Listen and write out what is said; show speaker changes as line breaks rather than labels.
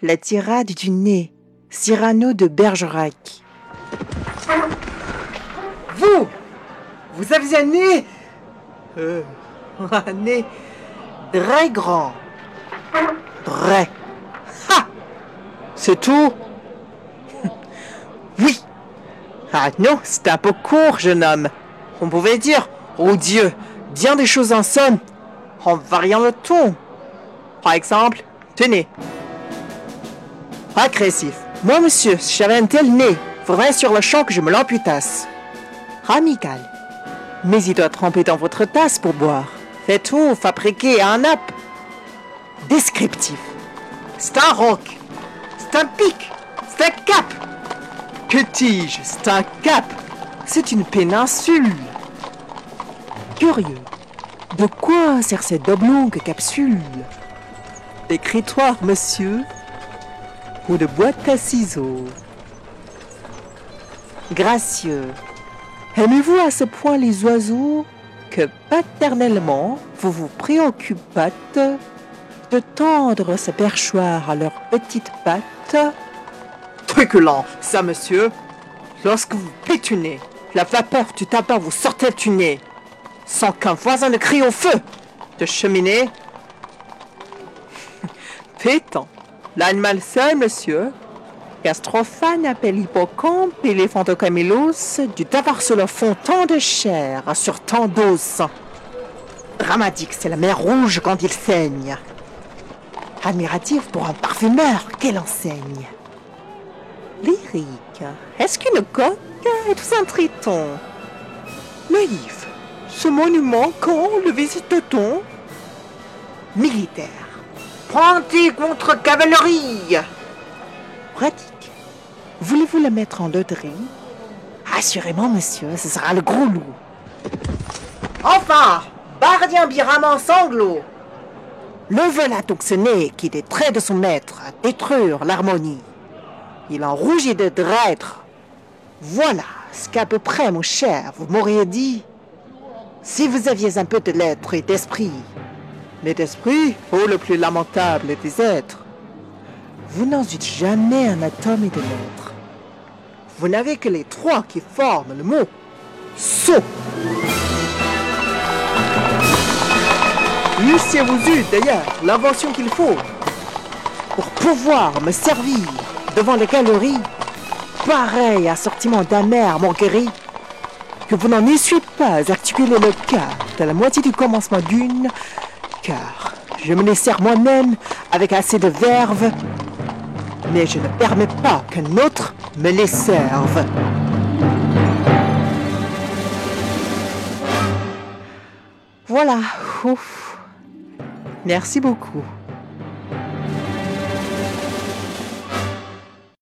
La tirade du nez. Cyrano de Bergerac.
Vous Vous avez un nez euh, Un nez très grand. Très. Ha C'est tout?
Oui. Ah non, c'est un peu court, jeune homme. On pouvait dire, oh Dieu, bien des choses en somme, en variant le ton. Par exemple, tenez. Agressif. Moi, monsieur, si j'avais un tel nez, faudrait sur le champ que je me l'amputasse. Amical. Mais il doit tremper dans votre tasse pour boire. Faites tout fabriquer un nappe. Descriptif. C'est un roc. C'est un pic. C'est un cap. Que dis-je? C'est un cap. C'est une péninsule. Curieux. De quoi sert cette oblongue capsule? D'écritoire, monsieur Ou de boîte à ciseaux Gracieux. Aimez-vous à ce point les oiseaux que paternellement vous vous préoccupâtes de tendre ce perchoir à leurs petites pattes? Truculent, ça monsieur Lorsque vous pétunez, la vapeur du tabac vous sortait du nez, sans qu'un voisin ne crie au feu de cheminée. Pétant, l'animal seul, monsieur, Gastrophane appelle hippocampe, éléphantocamélos, du tabac sur le fond tant de chair sur tant d'os. Dramatique, c'est la mer rouge quand il saigne. Admiratif pour un parfumeur, quelle enseigne. Lyrique, est-ce qu'une coque est un triton? Naïf, ce monument, quand le visite-t-on? Militaire.
Pointé contre cavalerie
Pratique. Voulez-vous la mettre en loterie? Assurément, monsieur, ce sera le gros loup.
Enfin Bardien biramant sanglot
Le voilà donc ce nez qui, des traits de son maître, à détruire l'harmonie. Il en rougit de drêtre. Voilà ce qu'à peu près, mon cher, vous m'auriez dit. Si vous aviez un peu de lettres et d'esprit. Mais d'esprit, oh le plus lamentable des êtres. Vous n'en eûtes jamais un atome et de lettres. Vous n'avez que les trois qui forment le mot sot. Eussiez vous eu d'ailleurs l'invention qu'il faut pour pouvoir me servir devant les galeries, pareil assortiment d'amers moqueries, que vous n'en eussiez pas articulé le cœur de la moitié du commencement d'une, je me les sers moi-même avec assez de verve, mais je ne permets pas qu'un autre me les serve. Voilà, ouf. Merci beaucoup.